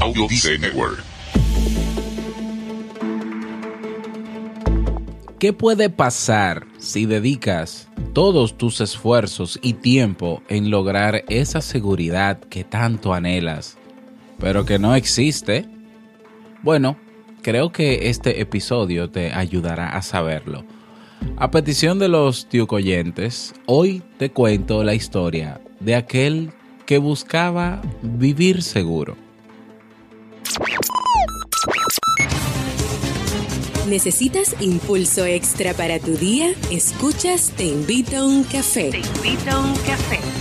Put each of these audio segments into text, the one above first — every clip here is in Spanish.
Audio Dice Network. ¿Qué puede pasar si dedicas todos tus esfuerzos y tiempo en lograr esa seguridad que tanto anhelas, pero que no existe? Bueno, creo que este episodio te ayudará a saberlo. A petición de los tiucoyentes, hoy te cuento la historia de aquel que buscaba vivir seguro. ¿Necesitas impulso extra para tu día? Escuchas Te invito a un café. Te invito a un café.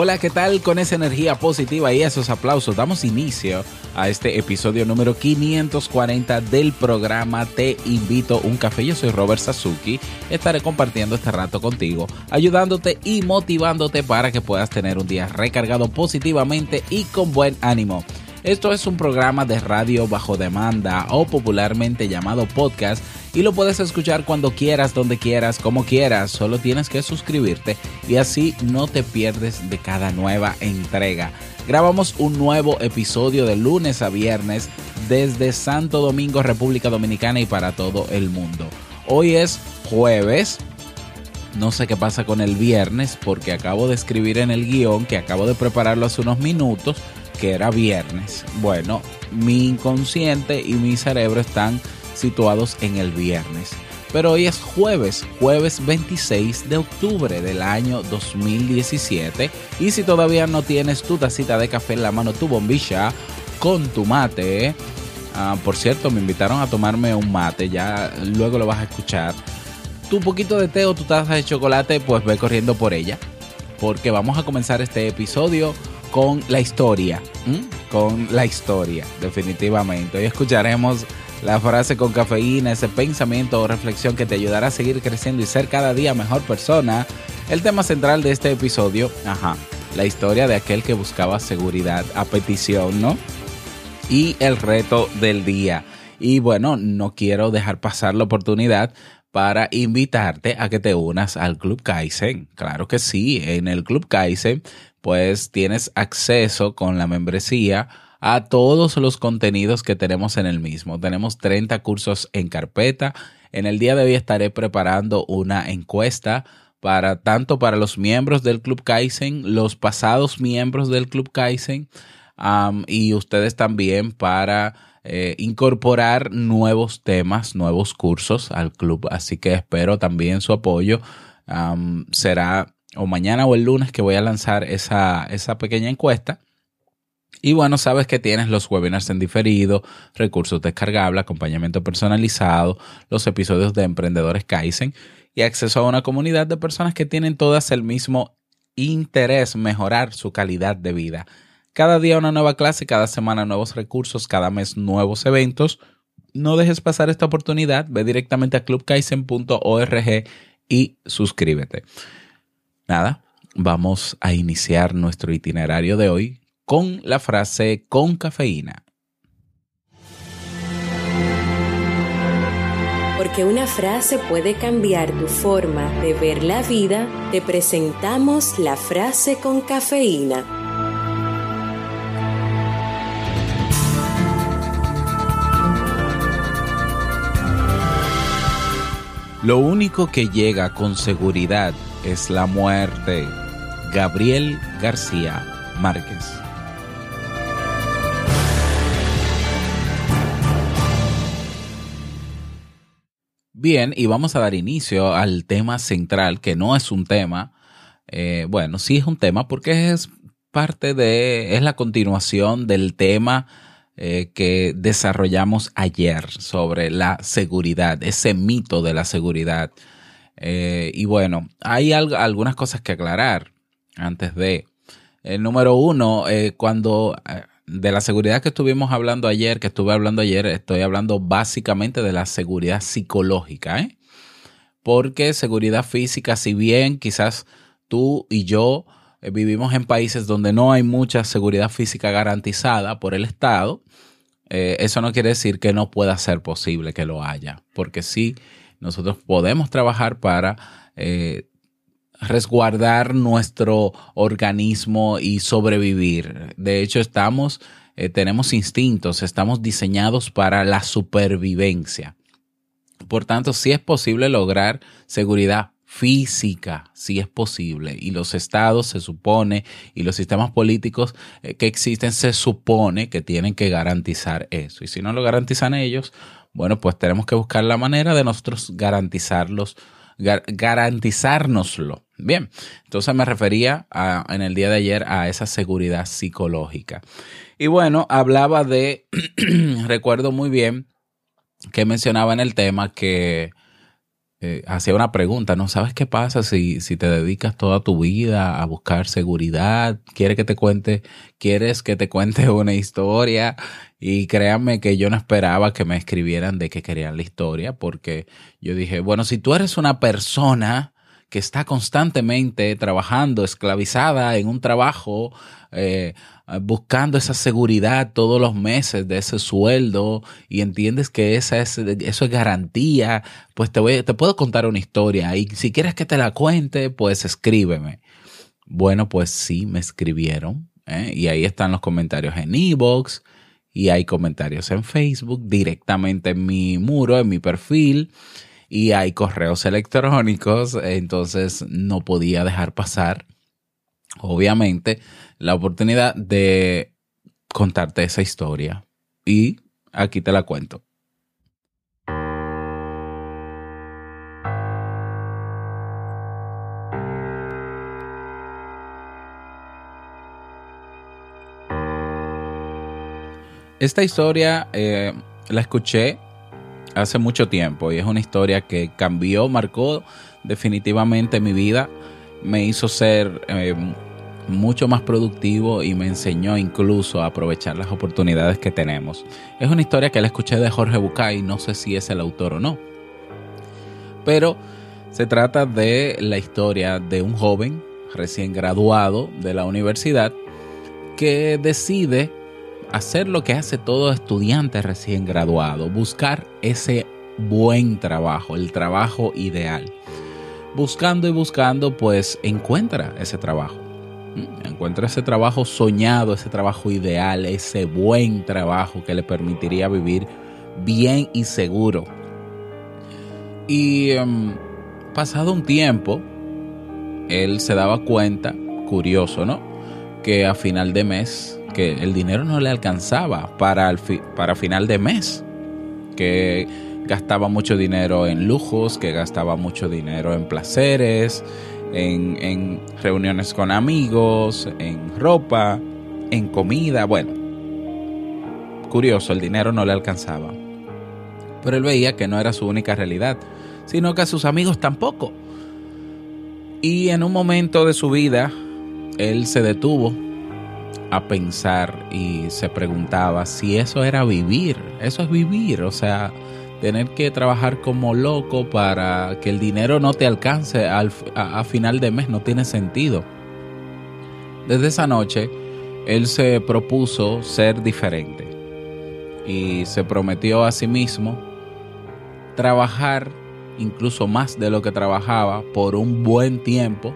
Hola, ¿qué tal? Con esa energía positiva y esos aplausos damos inicio a este episodio número 540 del programa Te invito un café. Yo soy Robert Sasuki. Estaré compartiendo este rato contigo, ayudándote y motivándote para que puedas tener un día recargado positivamente y con buen ánimo. Esto es un programa de radio bajo demanda o popularmente llamado podcast y lo puedes escuchar cuando quieras, donde quieras, como quieras. Solo tienes que suscribirte y así no te pierdes de cada nueva entrega. Grabamos un nuevo episodio de lunes a viernes desde Santo Domingo, República Dominicana y para todo el mundo. Hoy es jueves. No sé qué pasa con el viernes porque acabo de escribir en el guion que acabo de prepararlo hace unos minutos que era viernes. Bueno, mi inconsciente y mi cerebro están situados en el viernes. Pero hoy es jueves, jueves 26 de octubre del año 2017. Y si todavía no tienes tu tacita de café en la mano, tu bombilla con tu mate. ah, por cierto, me invitaron a tomarme un mate, ya luego lo vas a escuchar. Tu poquito de té o tu taza de chocolate, pues ve corriendo por ella. Porque vamos a comenzar este episodio con la historia. Con la historia, definitivamente. Hoy escucharemos la frase con cafeína, ese pensamiento o reflexión que te ayudará a seguir creciendo y ser cada día mejor persona. El tema central de este episodio, ajá, la historia de aquel que buscaba seguridad a petición, ¿no? Y el reto del día. Y bueno, no quiero dejar pasar la oportunidad para invitarte a que te unas al Club Kaizen. Claro que sí, en el Club Kaizen pues tienes acceso con la membresía a todos los contenidos que tenemos en el mismo. Tenemos 30 cursos en carpeta. En el día de hoy estaré preparando una encuesta para tanto para los miembros del Club Kaizen, los pasados miembros del Club Kaizen y ustedes también para eh, incorporar nuevos temas, nuevos cursos al club. Así que espero también su apoyo. Será o mañana o el lunes que voy a lanzar esa, esa pequeña encuesta. Y bueno, sabes que tienes los webinars en diferido, recursos descargables, acompañamiento personalizado, los episodios de Emprendedores Kaizen y acceso a una comunidad de personas que tienen todas el mismo interés, mejorar su calidad de vida. Cada día una nueva clase, cada semana nuevos recursos, cada mes nuevos eventos. No dejes pasar esta oportunidad, ve directamente a clubkaizen.org y suscríbete. Nada, vamos a iniciar nuestro itinerario de hoy con la frase con cafeína. Porque una frase puede cambiar tu forma de ver la vida, te presentamos la frase con cafeína. Lo único que llega con seguridad es la muerte. Gabriel García Márquez. Bien, y vamos a dar inicio al tema central, que no es un tema, eh, bueno, sí es un tema porque es parte de, es la continuación del tema eh, que desarrollamos ayer sobre la seguridad, ese mito de la seguridad. Eh, y bueno, hay algunas cosas que aclarar antes de. El número uno, eh, cuando de la seguridad que estuvimos hablando ayer, que estuve hablando ayer, estoy hablando básicamente de la seguridad psicológica, ¿eh? Porque seguridad física, si bien quizás tú y yo vivimos en países donde no hay mucha seguridad física garantizada por el Estado, eh, eso no quiere decir que no pueda ser posible que lo haya, porque sí, nosotros podemos trabajar para eh, resguardar nuestro organismo y sobrevivir. De hecho, estamos, eh, tenemos instintos, estamos diseñados para la supervivencia. Por tanto, sí es posible lograr seguridad física, si es posible. Y los estados se supone, y los sistemas políticos eh, que existen se supone que tienen que garantizar eso. Y si no lo garantizan ellos, bueno, pues tenemos que buscar la manera de nosotros garantizarlos, garantizárnoslo. Bien, entonces me refería en el día de ayer a esa seguridad psicológica. Y bueno, hablaba de, recuerdo muy bien que mencionaba en el tema que eh, hacía una pregunta, ¿no? ¿Sabes qué pasa si, si te dedicas toda tu vida a buscar seguridad? ¿Quieres que te cuente, quieres que te cuente una historia? Y créanme que yo no esperaba que me escribieran de que querían la historia, porque yo dije, bueno, si tú eres una persona que está constantemente trabajando, esclavizada en un trabajo, eh, buscando esa seguridad todos los meses de ese sueldo y entiendes que esa es, eso es garantía, pues te, voy, te puedo contar una historia y si quieres que te la cuente, pues escríbeme. Bueno, pues sí, me escribieron ¿eh? y ahí están los comentarios en Evox y hay comentarios en Facebook directamente en mi muro, en mi perfil y hay correos electrónicos, entonces no podía dejar pasar, obviamente, la oportunidad de contarte esa historia. Y aquí te la cuento. Esta historia eh, la escuché hace mucho tiempo y es una historia que cambió, marcó definitivamente mi vida, me hizo ser eh, mucho más productivo y me enseñó incluso a aprovechar las oportunidades que tenemos. Es una historia que la escuché de Jorge Bucay, no sé si es el autor o no, pero se trata de la historia de un joven recién graduado de la universidad que decide hacer lo que hace todo estudiante recién graduado, buscar ese buen trabajo, el trabajo ideal. Buscando y buscando, pues encuentra ese trabajo. Mm, encuentra ese trabajo soñado, ese trabajo ideal, ese buen trabajo que le permitiría vivir bien y seguro. Y em, pasado un tiempo, él se daba cuenta, curioso, ¿no? Que a final de mes que el dinero no le alcanzaba para, para final de mes, que gastaba mucho dinero en lujos, que gastaba mucho dinero en placeres, en, en reuniones con amigos, en ropa, en comida, bueno. Curioso, el dinero no le alcanzaba. Pero él veía que no era su única realidad, sino que a sus amigos tampoco. Y en un momento de su vida, él se detuvo a pensar y se preguntaba si eso era vivir, eso es vivir, o sea, tener que trabajar como loco para que el dinero no te alcance al, a, final de mes no tiene sentido. Desde esa noche, él se propuso ser diferente y se prometió a sí mismo trabajar incluso más de lo que trabajaba por un buen tiempo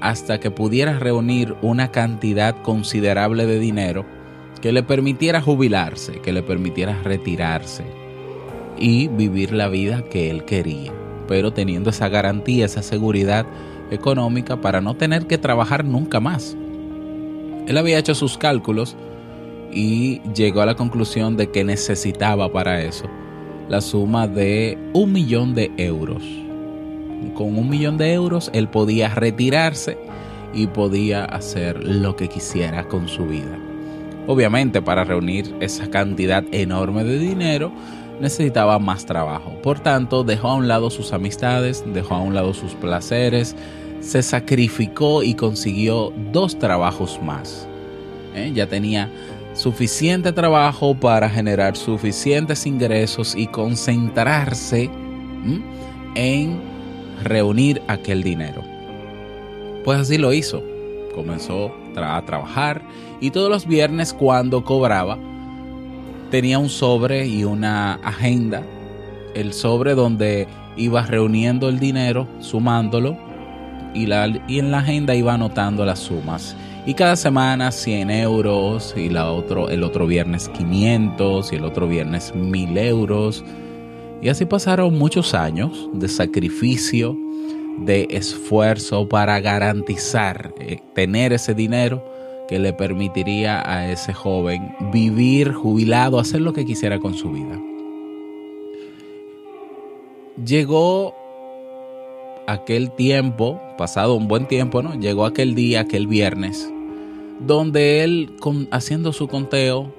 hasta que pudiera reunir una cantidad considerable de dinero que le permitiera jubilarse, que le permitiera retirarse y vivir la vida que él quería, pero teniendo esa garantía, esa seguridad económica para no tener que trabajar nunca más. Él había hecho sus cálculos y llegó a la conclusión de que necesitaba para eso la suma de un millón de euros con un millón de euros él podía retirarse y podía hacer lo que quisiera con su vida. Obviamente para reunir esa cantidad enorme de dinero necesitaba más trabajo. Por tanto, dejó a un lado sus amistades, dejó a un lado sus placeres, se sacrificó y consiguió dos trabajos más. ¿Eh? Ya tenía suficiente trabajo para generar suficientes ingresos y concentrarse en reunir aquel dinero. Pues así lo hizo. Comenzó a trabajar y todos los viernes cuando cobraba tenía un sobre y una agenda. El sobre donde iba reuniendo el dinero, sumándolo y, la, y en la agenda iba anotando las sumas. Y cada semana 100 euros y la otro, el otro viernes 500 y el otro viernes 1000 euros. Y así pasaron muchos años de sacrificio, de esfuerzo para garantizar eh, tener ese dinero que le permitiría a ese joven vivir jubilado, hacer lo que quisiera con su vida. Llegó aquel tiempo, pasado un buen tiempo, ¿no? Llegó aquel día, aquel viernes, donde él, haciendo su conteo,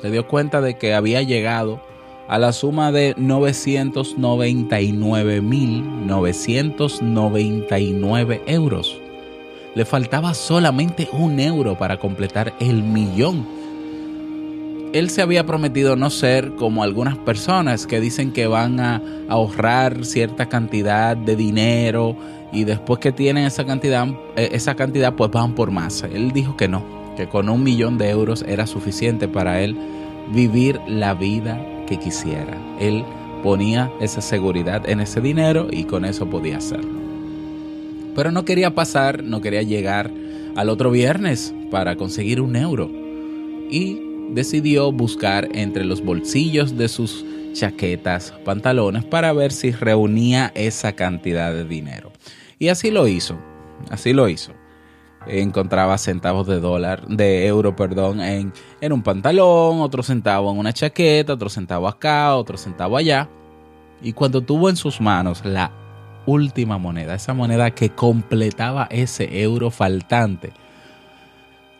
se dio cuenta de que había llegado a la suma de 999.999 euros. Le faltaba solamente un euro para completar el millón. Él se había prometido no ser como algunas personas que dicen que van a ahorrar cierta cantidad de dinero y después que tienen esa cantidad, eh, esa cantidad pues van por más. Él dijo que no, que con un millón de euros era suficiente para él vivir la vida que quisiera. Él ponía esa seguridad en ese dinero y con eso podía hacerlo. Pero no quería pasar, no quería llegar al otro viernes para conseguir un euro. Y decidió buscar entre los bolsillos de sus chaquetas, pantalones, para ver si reunía esa cantidad de dinero. Y así lo hizo, así lo hizo encontraba centavos de dólar, de euro, perdón, en, en un pantalón, otro centavo en una chaqueta, otro centavo acá, otro centavo allá. Y cuando tuvo en sus manos la última moneda, esa moneda que completaba ese euro faltante,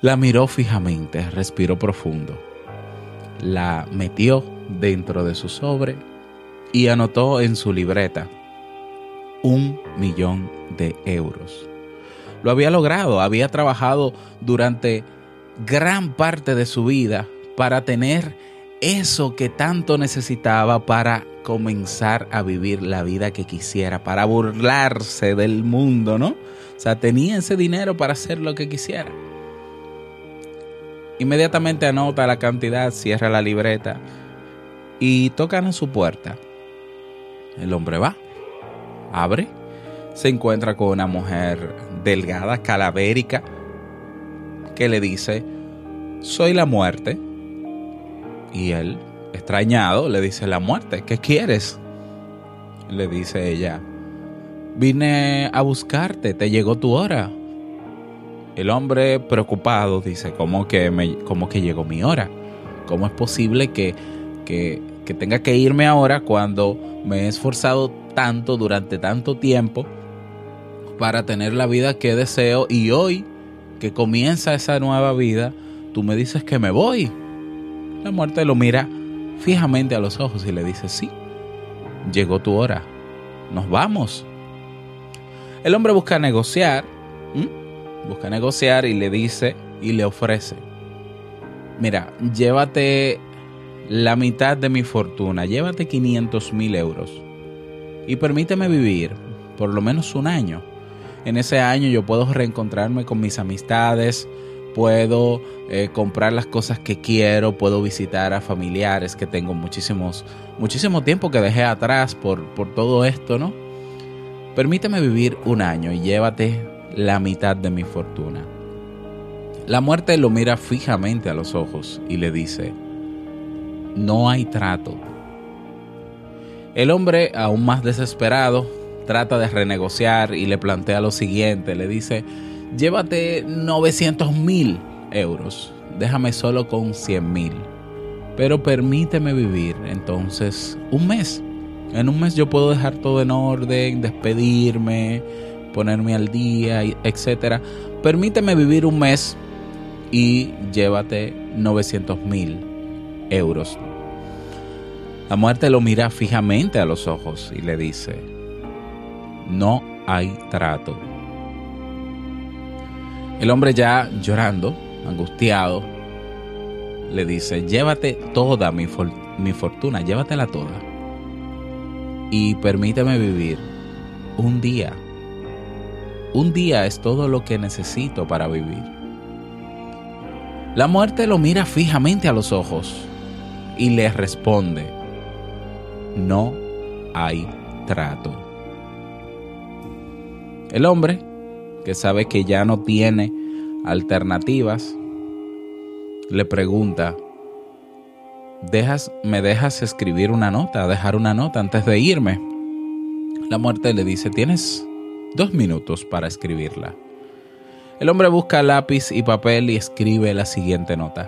la miró fijamente, respiró profundo, la metió dentro de su sobre y anotó en su libreta un millón de euros lo había logrado, había trabajado durante gran parte de su vida para tener eso que tanto necesitaba para comenzar a vivir la vida que quisiera, para burlarse del mundo, ¿no? O sea, tenía ese dinero para hacer lo que quisiera. Inmediatamente anota la cantidad, cierra la libreta y tocan en su puerta. El hombre va, abre se encuentra con una mujer delgada, calavérica, que le dice, soy la muerte. Y él, extrañado, le dice, la muerte, ¿qué quieres? Le dice ella, vine a buscarte, te llegó tu hora. El hombre preocupado dice, ¿cómo que, me, cómo que llegó mi hora? ¿Cómo es posible que, que, que tenga que irme ahora cuando me he esforzado tanto durante tanto tiempo para tener la vida que deseo y hoy que comienza esa nueva vida, tú me dices que me voy. La muerte lo mira fijamente a los ojos y le dice, sí, llegó tu hora, nos vamos. El hombre busca negociar, busca negociar y le dice y le ofrece, mira, llévate la mitad de mi fortuna, llévate 500 mil euros y permíteme vivir por lo menos un año en ese año yo puedo reencontrarme con mis amistades, puedo eh, comprar las cosas que quiero, puedo visitar a familiares que tengo muchísimos, muchísimo tiempo que dejé atrás por, por todo esto, ¿no? Permíteme vivir un año y llévate la mitad de mi fortuna. La muerte lo mira fijamente a los ojos y le dice, no hay trato. El hombre, aún más desesperado, trata de renegociar y le plantea lo siguiente, le dice, llévate 900 mil euros, déjame solo con 100 mil, pero permíteme vivir entonces un mes. En un mes yo puedo dejar todo en orden, despedirme, ponerme al día, etcétera. Permíteme vivir un mes y llévate 900 mil euros. La muerte lo mira fijamente a los ojos y le dice, no hay trato. El hombre ya llorando, angustiado, le dice, llévate toda mi, mi fortuna, llévatela toda. Y permíteme vivir un día. Un día es todo lo que necesito para vivir. La muerte lo mira fijamente a los ojos y le responde, no hay trato. El hombre, que sabe que ya no tiene alternativas, le pregunta, ¿Dejas, ¿me dejas escribir una nota, dejar una nota antes de irme? La muerte le dice, tienes dos minutos para escribirla. El hombre busca lápiz y papel y escribe la siguiente nota.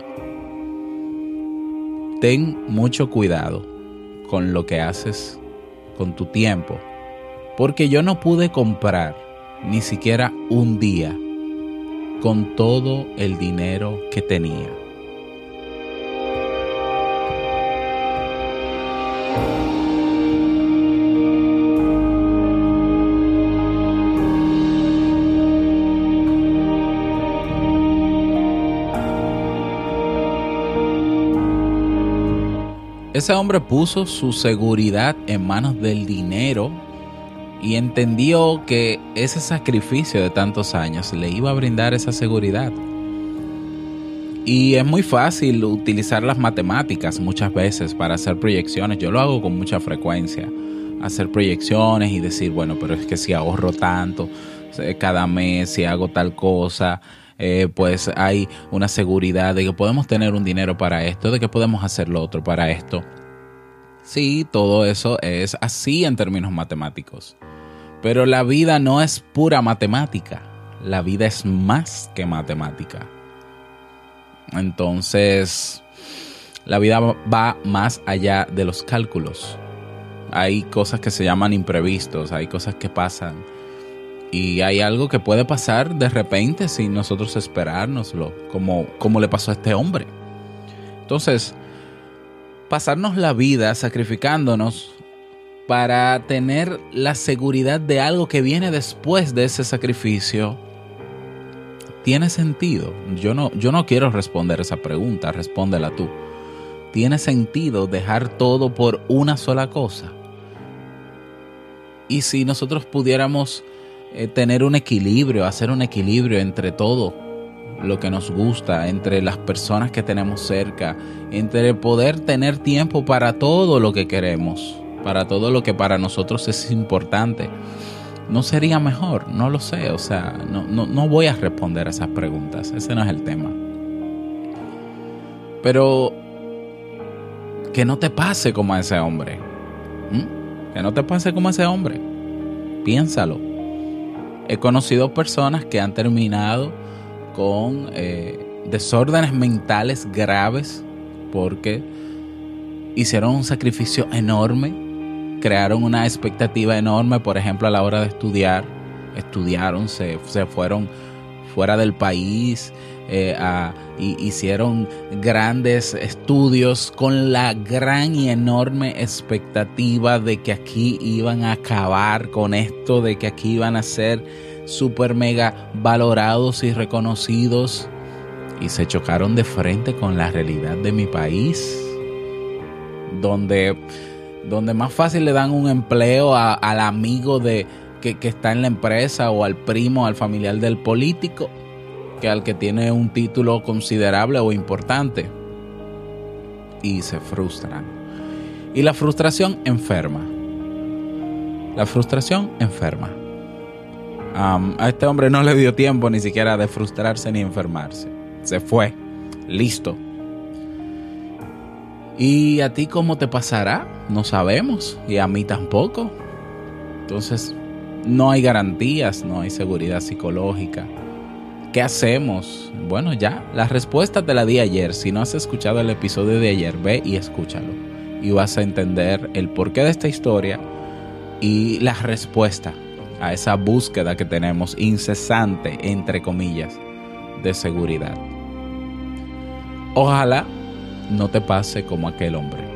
Ten mucho cuidado con lo que haces con tu tiempo, porque yo no pude comprar ni siquiera un día con todo el dinero que tenía. Ese hombre puso su seguridad en manos del dinero y entendió que ese sacrificio de tantos años le iba a brindar esa seguridad. Y es muy fácil utilizar las matemáticas muchas veces para hacer proyecciones. Yo lo hago con mucha frecuencia. Hacer proyecciones y decir, bueno, pero es que si ahorro tanto cada mes, si hago tal cosa, eh, pues hay una seguridad de que podemos tener un dinero para esto, de que podemos hacer lo otro para esto. Sí, todo eso es así en términos matemáticos. Pero la vida no es pura matemática. La vida es más que matemática. Entonces, la vida va más allá de los cálculos. Hay cosas que se llaman imprevistos, hay cosas que pasan y hay algo que puede pasar de repente sin nosotros esperárnoslo, como, como le pasó a este hombre. Entonces, pasarnos la vida sacrificándonos para tener la seguridad de algo que viene después de ese sacrificio, ¿tiene sentido? Yo no, yo no quiero responder esa pregunta, respóndela tú. ¿Tiene sentido dejar todo por una sola cosa? Y si nosotros pudiéramos eh, tener un equilibrio, hacer un equilibrio entre todo lo que nos gusta, entre las personas que tenemos cerca, entre poder tener tiempo para todo lo que queremos, para todo lo que para nosotros es importante. ¿No sería mejor? No lo sé, o sea, no, no, voy a responder a esas preguntas, ese no es el tema. Pero que no te pase como a ese hombre. Que no te pase como a ese hombre. Piénsalo. He conocido personas que han terminado con eh, desórdenes mentales graves porque hicieron un sacrificio enorme, crearon una expectativa enorme, por ejemplo, a la hora de estudiar, estudiaron, se, se fueron fuera del país, eh, y hicieron grandes estudios con la gran y enorme expectativa de que aquí iban a acabar con esto, de que aquí iban a ser super mega valorados y reconocidos y se chocaron de frente con la realidad de mi país, donde, donde más fácil le dan un empleo al amigo de, que, que está en la empresa o al primo, al familiar del político, que al que tiene un título considerable o importante. Y se frustran. Y la frustración enferma. La frustración enferma. a este hombre no le dio tiempo ni siquiera de frustrarse ni enfermarse. Se fue. Listo. ¿Y a ti cómo te pasará? No sabemos. Y a mí tampoco. Entonces, no hay garantías, no hay seguridad psicológica. ¿Qué hacemos? Bueno, ya, la respuesta te la di ayer. Si no has escuchado el episodio de ayer, ve y escúchalo. Y vas a entender el porqué de esta historia y la respuesta a esa búsqueda que tenemos incesante, entre comillas, de seguridad. Ojalá no te pase como aquel hombre.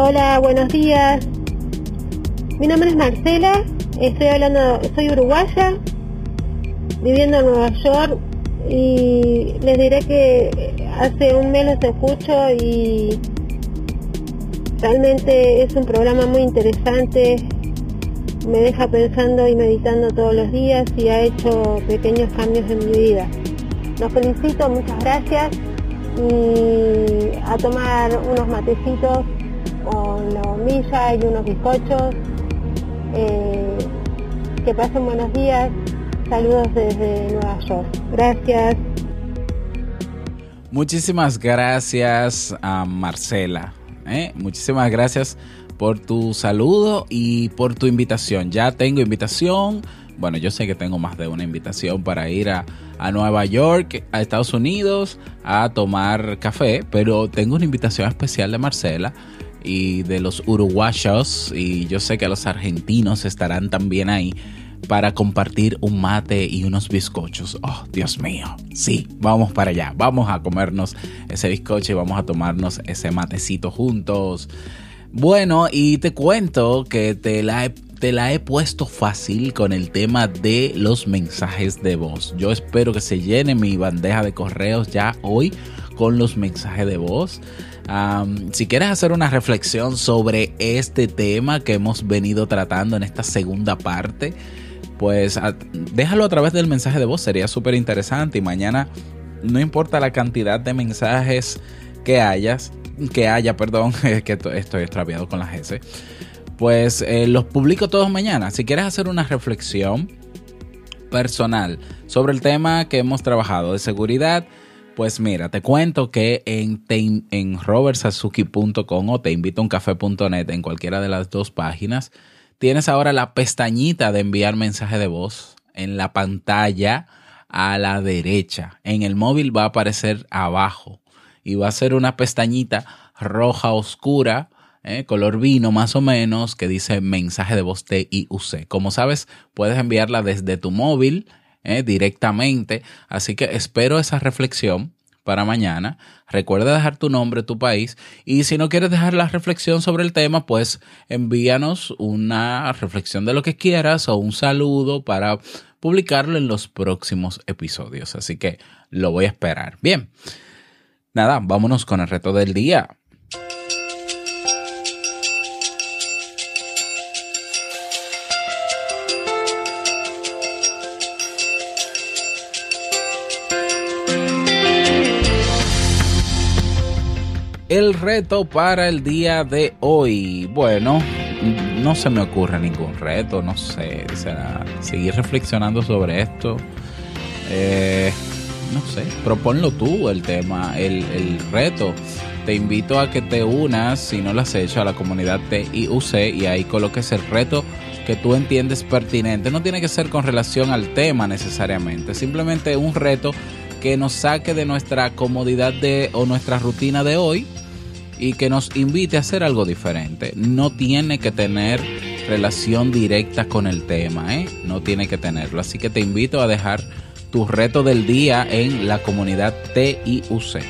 Hola, buenos días. Mi nombre es Marcela, estoy hablando, soy uruguaya, viviendo en Nueva York y les diré que hace un mes los escucho y realmente es un programa muy interesante, me deja pensando y meditando todos los días y ha hecho pequeños cambios en mi vida. Los felicito, muchas gracias y a tomar unos matecitos con la bombilla y unos bizcochos. Eh, que pasen buenos días. Saludos desde Nueva York. Gracias. Muchísimas gracias a Marcela. ¿eh? Muchísimas gracias por tu saludo y por tu invitación. Ya tengo invitación. Bueno, yo sé que tengo más de una invitación para ir a, a Nueva York, a Estados Unidos, a tomar café, pero tengo una invitación especial de Marcela y de los uruguayos y yo sé que los argentinos estarán también ahí para compartir un mate y unos bizcochos. Oh, Dios mío. Sí, vamos para allá. Vamos a comernos ese bizcocho y vamos a tomarnos ese matecito juntos. Bueno, y te cuento que te la he, te la he puesto fácil con el tema de los mensajes de voz. Yo espero que se llene mi bandeja de correos ya hoy con los mensajes de voz si quieres hacer una reflexión sobre este tema que hemos venido tratando en esta segunda parte, pues déjalo a través del mensaje de voz, sería súper interesante y mañana no importa la cantidad de mensajes que hayas, que haya, perdón, que estoy extraviado con la GS, pues eh, los publico todos mañana. Si quieres hacer una reflexión personal sobre el tema que hemos trabajado de seguridad, pues mira, te cuento que en, en o te invito a uncafé.net en cualquiera de las dos páginas, tienes ahora la pestañita de enviar mensaje de voz en la pantalla a la derecha. En el móvil va a aparecer abajo y va a ser una pestañita roja oscura, eh, color vino más o menos, que dice mensaje de voz TIUC. Como sabes, puedes enviarla desde tu móvil eh, directamente. Así que espero esa reflexión para mañana. Recuerda dejar tu nombre, tu país. Y si no quieres dejar la reflexión sobre el tema, pues envíanos una reflexión de lo que quieras o un saludo para publicarlo en los próximos episodios. Así que lo voy a esperar. Bien. Nada, vámonos con el reto del día. El reto para el día de hoy. Bueno, no se me ocurre ningún reto, no sé. Sea, seguir reflexionando sobre esto. Eh, no sé, proponlo tú el tema, el, el, reto. Te invito a que te unas, si no lo has hecho, a la comunidad TIUC y ahí coloques el reto que tú entiendes pertinente. No tiene que ser con relación al tema necesariamente, simplemente un reto que nos saque de nuestra comodidad de, o nuestra rutina de hoy y que nos invite a hacer algo diferente. No tiene que tener relación directa con el tema, ¿eh? no tiene que tenerlo. Así que te invito a dejar tu reto del día en la comunidad TIUC.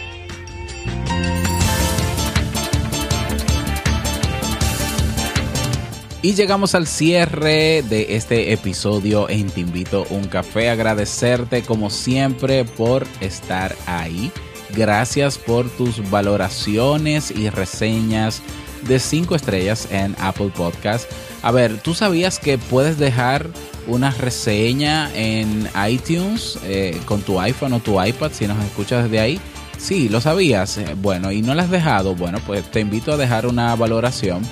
Y llegamos al cierre de este episodio en Te invito un café. Agradecerte como siempre por estar ahí. Gracias por tus valoraciones y reseñas de 5 estrellas en Apple Podcast. A ver, ¿tú sabías que puedes dejar una reseña en iTunes eh, con tu iPhone o tu iPad si nos escuchas desde ahí? Sí, lo sabías. Eh, bueno, y no lo has dejado. Bueno, pues te invito a dejar una valoración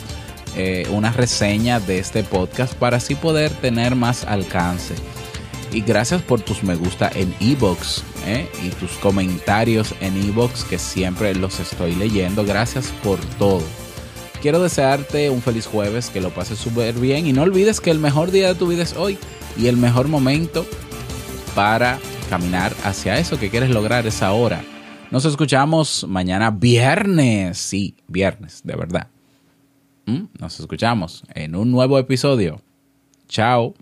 eh, una reseña de este podcast para así poder tener más alcance. Y gracias por tus me gusta en Ebox ¿eh? y tus comentarios en Ebox que siempre los estoy leyendo. Gracias por todo. Quiero desearte un feliz jueves, que lo pases súper bien y no olvides que el mejor día de tu vida es hoy y el mejor momento para caminar hacia eso que quieres lograr es ahora. Nos escuchamos mañana viernes, sí, viernes, de verdad. ¿Mm? Nos escuchamos en un nuevo episodio. Chao.